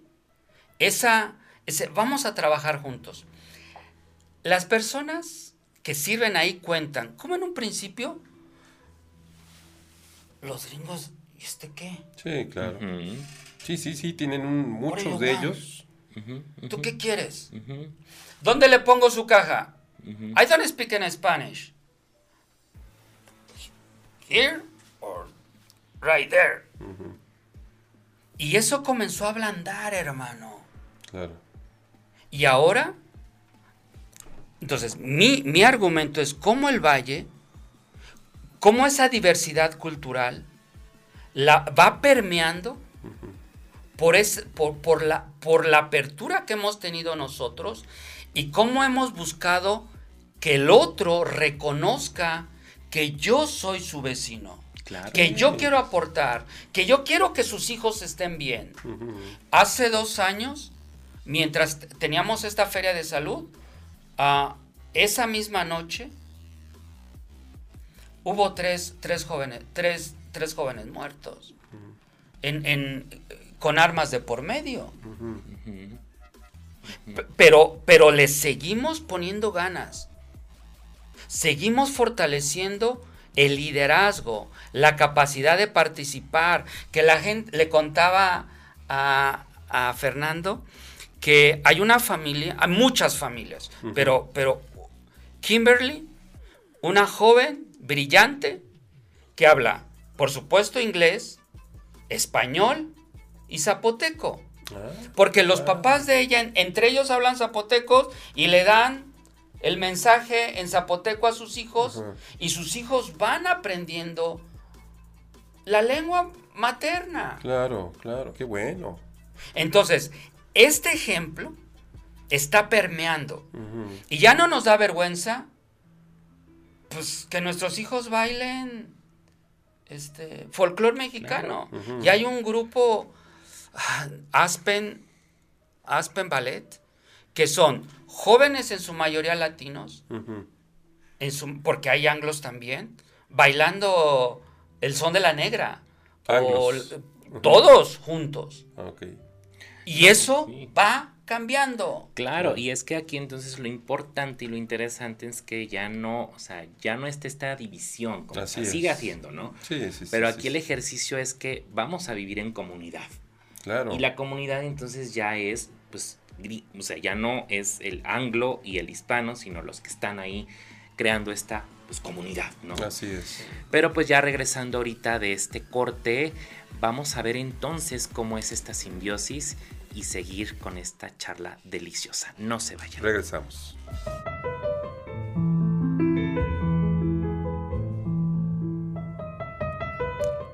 esa, ese, vamos a trabajar juntos? Las personas que sirven ahí cuentan, como en un principio, los gringos este qué? Sí, claro. Sí, sí, sí, tienen muchos de ellos. ¿Tú qué quieres? ¿Dónde le pongo su caja? I don't speak in Spanish. Here or right there. Y eso comenzó a ablandar, hermano. Claro. Y ahora, entonces, mi, mi argumento es cómo el valle, cómo esa diversidad cultural, la, va permeando por, por, la, por la apertura que hemos tenido nosotros y cómo hemos buscado que el otro reconozca que yo soy su vecino. Que yo quiero aportar, que yo quiero que sus hijos estén bien. Hace dos años, mientras teníamos esta feria de salud, uh, esa misma noche hubo tres, tres jóvenes, tres tres jóvenes muertos. en, con armas de por medio. Pero, pero les seguimos poniendo ganas. Seguimos fortaleciendo el liderazgo, la capacidad de participar, que la gente le contaba a, a Fernando que hay una familia, hay muchas familias, pero, pero Kimberly, una joven brillante que habla por supuesto inglés, español y zapoteco. Ah, Porque los papás de ella, entre ellos hablan zapotecos y le dan el mensaje en zapoteco a sus hijos y sus hijos van aprendiendo la lengua materna. Claro, claro, qué bueno. Entonces, este ejemplo está permeando. Y ya no nos da vergüenza, pues, que nuestros hijos bailen este folclore mexicano. Y hay un grupo ah, Aspen Aspen Ballet que son jóvenes en su mayoría latinos, en su, porque hay anglos también, bailando el son de la negra. todos juntos. Y eso va cambiando. Claro, y es que aquí entonces lo importante y lo interesante es que ya no, o sea, ya no está esta división, como sigue haciendo, ¿no? Sí, sí, Pero aquí el ejercicio es que vamos a vivir en comunidad. Claro. Y la comunidad entonces ya es, pues, o sea, ya no es el anglo y el hispano, sino los que están ahí creando esta pues, comunidad, ¿no? Así es. Pero pues ya regresando ahorita de este corte, vamos a ver entonces cómo es esta simbiosis y seguir con esta charla deliciosa. No se vayan. Regresamos.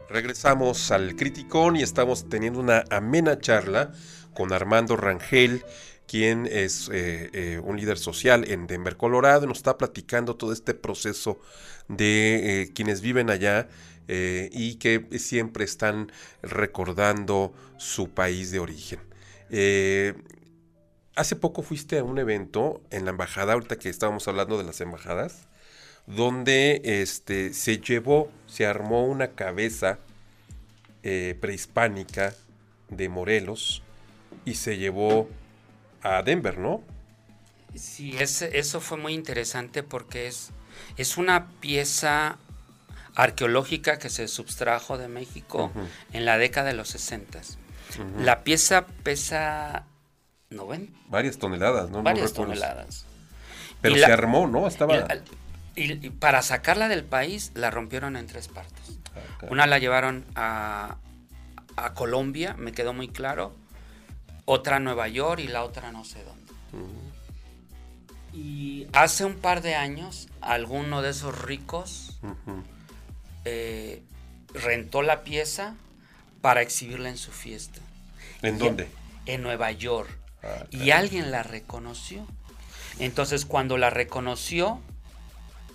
Regresamos al Criticón y estamos teniendo una amena charla con Armando Rangel, quien es eh, eh, un líder social en Denver, Colorado, nos está platicando todo este proceso de eh, quienes viven allá y que siempre están recordando su país de origen. hace poco fuiste a un evento en la embajada, ahorita que estábamos hablando de las embajadas, donde este, se llevó, se armó una cabeza prehispánica de Morelos y se llevó a Denver, ¿no? Sí, eso fue muy interesante porque es, es una pieza arqueológica que se subtrajo de México en la década de los 60. La pieza pesa ven? Varias toneladas, ¿no? Varias toneladas. Pero se armó, ¿no? Estaba... Y, para sacarla del país la rompieron en tres partes. Ah, Una la llevaron a, a Colombia, me quedó muy claro otra a Nueva York y la otra no sé dónde. Y hace un par de años, alguno de esos ricos eh, rentó la pieza para exhibirla en su fiesta. ¿En dónde? En Nueva York. Ah, y alguien la reconoció. Entonces, cuando la reconoció,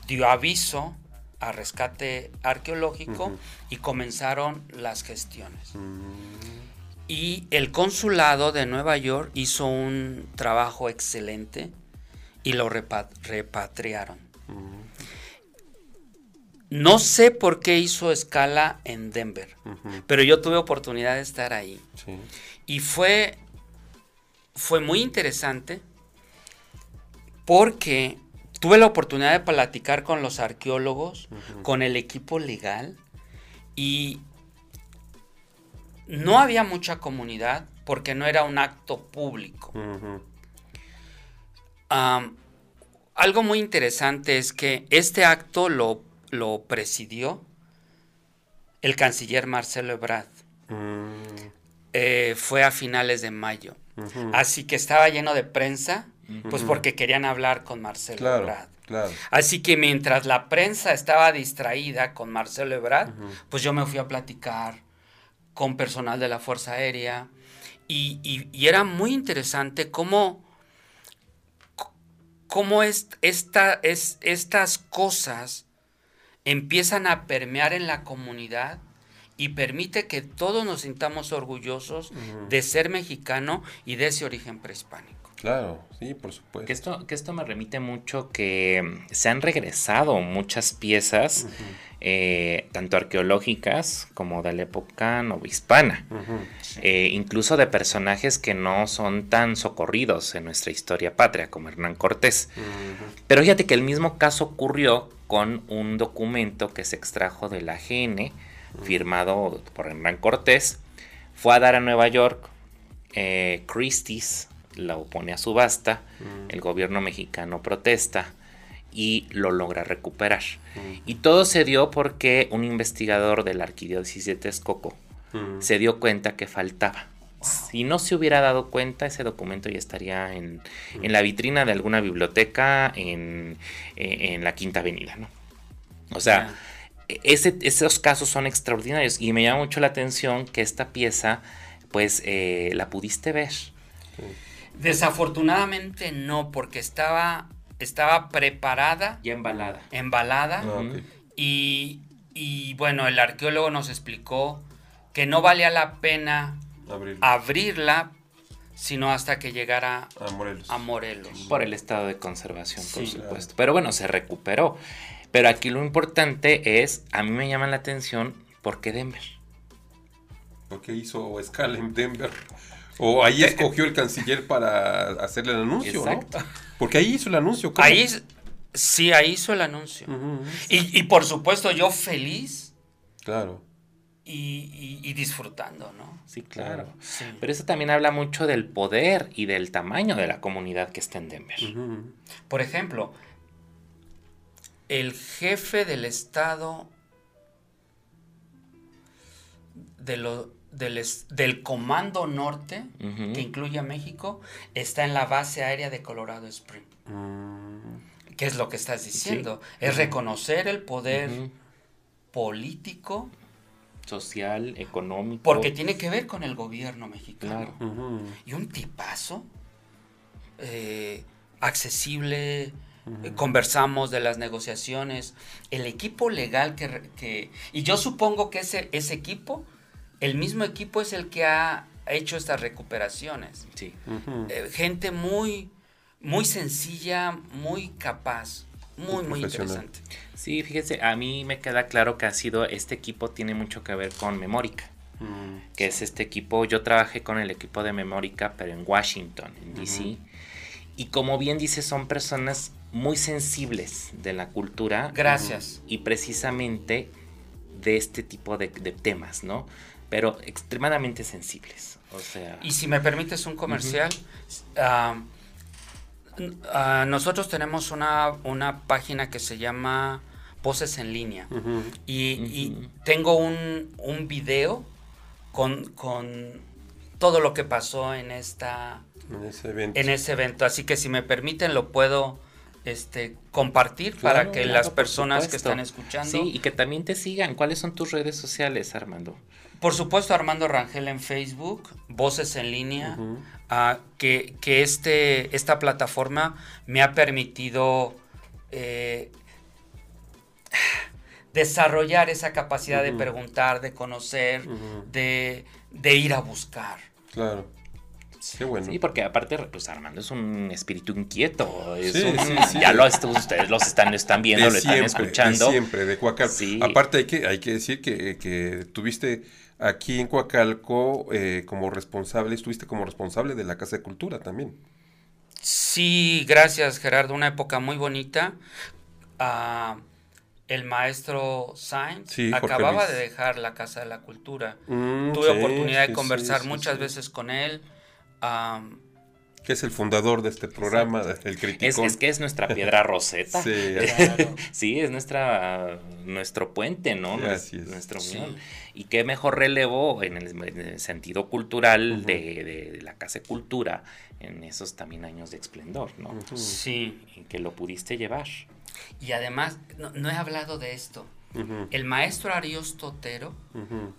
dio aviso a rescate arqueológico y comenzaron las gestiones. Y el consulado de Nueva York hizo un trabajo excelente y lo repatriaron. No sé por qué hizo escala en Denver, pero yo tuve oportunidad de estar ahí. Y fue, fue muy interesante porque tuve la oportunidad de platicar con los arqueólogos, con el equipo legal y no había mucha comunidad porque no era un acto público. algo muy interesante es que este acto lo, lo presidió el canciller Marcelo Ebrard. Mm. Eh, fue a finales de mayo. Así que estaba lleno de prensa, pues porque querían hablar con Marcelo Ebrard. Así que mientras la prensa estaba distraída con Marcelo Ebrard, pues yo me fui a platicar con personal de la Fuerza Aérea y, era muy interesante cómo, cómo es, esta, es, estas cosas empiezan a permear en la comunidad y permite que todos nos sintamos orgullosos de ser mexicano y de ese origen prehispánico. Claro, sí, por supuesto. Que esto, que esto me remite mucho que se han regresado muchas piezas, eh, tanto arqueológicas como de la época novohispana, eh, incluso de personajes que no son tan socorridos en nuestra historia patria, como Hernán Cortés. Pero fíjate que el mismo caso ocurrió con un documento que se extrajo de la AGN, firmado por Hernán Cortés, fue a dar a Nueva York eh, Christie's la opone a subasta, mm. el gobierno mexicano protesta y lo logra recuperar. Mm. Y todo se dio porque un investigador de la arquidiócesis de Texcoco mm. se dio cuenta que faltaba. Si no se hubiera dado cuenta, ese documento ya estaría en, la vitrina de alguna biblioteca en, la Quinta Avenida, ¿no? O sea, ese, esos casos son extraordinarios y me llama mucho la atención que esta pieza, pues, eh, la pudiste ver. Desafortunadamente no, porque estaba, estaba preparada, Ya embalada. embalada, Ah, y, y, bueno, el arqueólogo nos explicó que no valía la pena Abril. abrirla, sino hasta que llegara A Morelos. a Morelos. Por el estado de conservación, por Sí. supuesto. Pero bueno, se recuperó. Pero aquí lo importante es, a mí me llama la atención, ¿por qué Denver? Porque hizo escala en Denver. O ahí escogió el canciller para hacerle el anuncio, Exacto. ¿no? Porque ahí hizo el anuncio. creo. Ahí, sí, ahí hizo el anuncio. Y, y por supuesto yo feliz Claro. y, y- y disfrutando, ¿no? Sí, claro. Sí. Pero eso también habla mucho del poder y del tamaño de la comunidad que está en Denver. Por ejemplo, el jefe del estado de lo- del, es- del Comando Norte, que incluye a México, está en la base aérea de Colorado Spring. Mm, ¿Qué es lo que estás diciendo? Es reconocer el poder político Social, económico. porque tiene que ver con el gobierno mexicano. Claro. Y un tipazo eh, accesible, conversamos de las negociaciones, el equipo legal que, que- y yo supongo que ese, ese equipo, el mismo equipo es el que ha hecho estas recuperaciones. Sí. Eh, gente muy, muy sencilla, muy capaz, muy, muy interesante. Sí, fíjese, a mí me queda claro que ha sido, este equipo tiene mucho que ver con Memórica, Mm, que es este equipo, yo trabajé con el equipo de Memórica, pero en Washington, en DC, y como bien dice, son personas muy sensibles de la cultura. Gracias. Y precisamente de este tipo de, de temas, ¿no? Pero extremadamente sensibles, o sea... Y si me permites un comercial, ah, nosotros tenemos una, una página que se llama Voces en línea. Y, y tengo un, un video con, con todo lo que pasó en esta En ese evento. en ese evento. Así que si me permiten lo puedo este, compartir Claro, para que claro, las personas que están escuchando. Sí, y que también te sigan. ¿Cuáles son tus redes sociales, Armando? Por supuesto, Armando Rangel en Facebook, Voces en línea, ah, que, que este, esta plataforma me ha permitido eh, desarrollar esa capacidad de preguntar, de conocer, de, de ir a buscar. Claro. Qué bueno. Sí, porque aparte, pues Armando es un espíritu inquieto. es Sí, un- sí, sí. Ya lo ustedes los están, están viendo, de lo están escuchando. de siempre, de. Sí. Aparte hay que, hay que decir que, que tuviste aquí en Coacalco eh, como responsable, estuviste como responsable de la Casa de Cultura también. Sí, gracias Gerardo, una época muy bonita. Ah, el maestro Sainz Sí, acababa de dejar la Casa de la Cultura. Mm, Tuve sí, oportunidad de conversar sí, muchas veces con él. Am, Que es el fundador de este programa, el Es, Criticón. es que es nuestra piedra roseta. [laughs] Sí, [laughs] Claro. Sí, es nuestra nuestro puente, ¿no? Así es. Nuestra Sí. unión. Y qué mejor relevo en el, en el sentido cultural de, de la Casa de Cultura en esos también años de esplendor, ¿no? Sí, En que lo pudiste llevar. y además, no, no he hablado de esto. El maestro Arios Totero,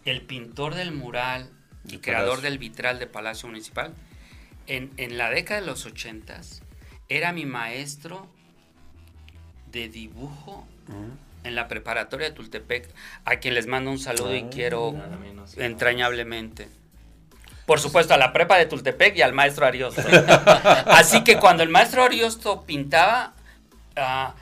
el pintor del mural y creador Palacio. del vitral de Palacio Municipal, en, en la década de los ochentas, era mi maestro de dibujo en la preparatoria de Tultepec, a quien les mando un saludo y Ah, quiero entrañablemente. Por supuesto, a la prepa de Tultepec y al maestro Ariosto. [laughs] Así que cuando el maestro Ariosto pintaba, ah,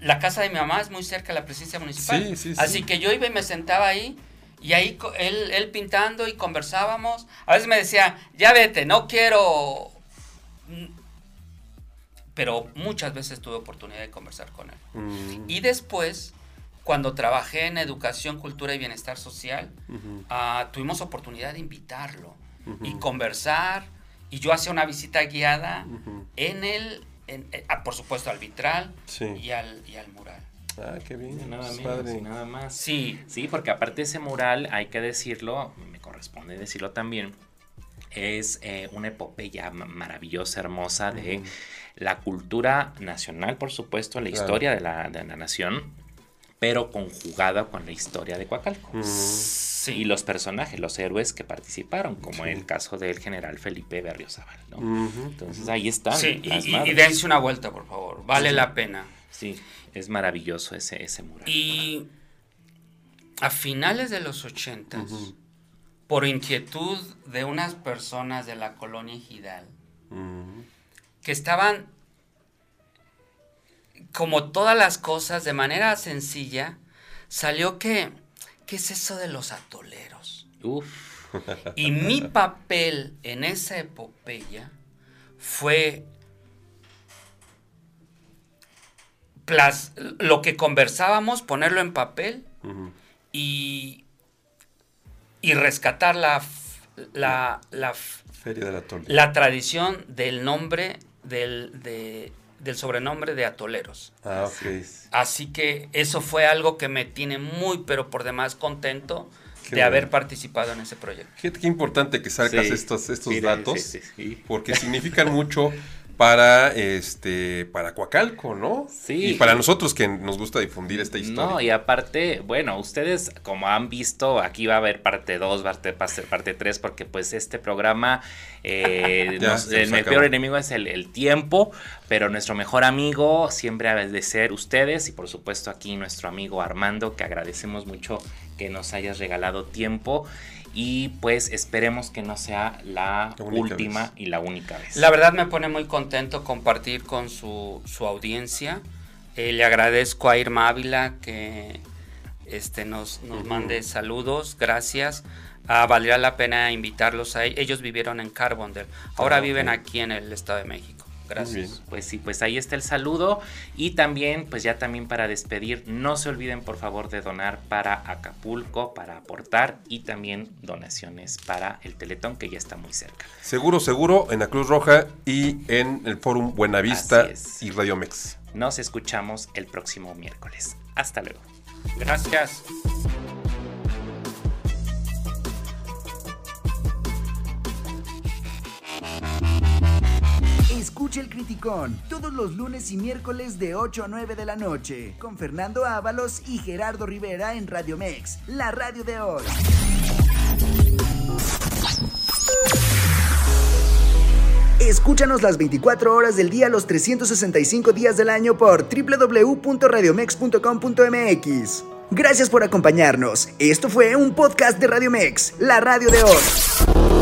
la casa de mi mamá es muy cerca de la presidencia municipal. Sí, sí, sí. Así que yo iba y me sentaba ahí y ahí él, él pintando y conversábamos. A veces me decía, ya vete, no quiero... Mm. Pero muchas veces tuve oportunidad de conversar con él. Mm, Y después, cuando trabajé en educación, cultura y bienestar social, ah, tuvimos oportunidad de invitarlo y conversar. Y yo hacía una visita guiada en el, en- eh, ah, por supuesto, al vitral Sí. y, al, y al mural. Ah, qué bien. Nada es menos padre. y nada más. Sí, Sí, porque aparte ese mural, hay que decirlo, me corresponde decirlo también, es eh, una epopeya ma- maravillosa, hermosa de Ujú. la cultura nacional, por supuesto, la Claro. historia de la, de la nación, pero conjugada con la historia de Coacalco. Sí. Y los personajes, los héroes que participaron, como el caso del general Felipe Berriozábal, ¿no? Ujú. Entonces ahí están. Sí, y, y dense una vuelta, por favor. Vale la pena. Sí, es maravilloso ese, ese mural. Y a finales de los ochentas, por inquietud de unas personas de la colonia Ujú. que estaban, como todas las cosas, de manera sencilla, salió que, ¿qué es eso de los atoleros? Uf, Y mi papel en esa epopeya fue plas- lo que conversábamos, ponerlo en papel y, y rescatar la, la, la Feria de la la tradición del nombre, del, de- del sobrenombre de atoleros. Ah, ok. Así que eso fue algo que me tiene muy, pero por demás contento Qué de bueno. haber participado en ese proyecto. Qué, qué importante que sacas Sí. estos, estos datos, sí, sí, sí. porque significan mucho para este para Coacalco, ¿no? Sí. Y para nosotros que nos gusta difundir esta historia. No, y aparte, bueno, ustedes como han visto, aquí va a haber parte 2, parte, parte, parte 3, porque pues este programa, eh, [laughs] Ya, nos- el, peor enemigo es el, el tiempo, pero nuestro mejor amigo siempre ha de ser ustedes y por supuesto aquí nuestro amigo Armando, que agradecemos mucho que nos hayas regalado tiempo y pues esperemos que no sea la, última vez. y la única vez. La verdad me pone muy contento compartir con su, su audiencia. Eh, le agradezco a Irma Ávila que este, nos, nos mande saludos, gracias. Ah, valdría la pena invitarlos a ellos. vivieron en Carbondale, ahora Ah, viven aquí en el Estado de México. Muy Gracias. bien. Pues sí, pues ahí está el saludo. Y también, pues ya también para despedir, no se olviden por favor de donar para Acapulco, para aportar y también donaciones para el Teletón que ya está muy cerca. Seguro, seguro, en la Cruz Roja y en el Fórum Buenavista y Radio Mex. Nos escuchamos el próximo miércoles. Hasta luego. Gracias. Escucha el Criticón todos los lunes y miércoles de 8 a 9 de la noche con Fernando Ábalos y Gerardo Rivera en Radio Mex, la radio de hoy. Escúchanos las 24 horas del día, los 365 días del año por www.radiomex.com.mx. Gracias por acompañarnos. Esto fue un podcast de Radio Mex, la radio de hoy.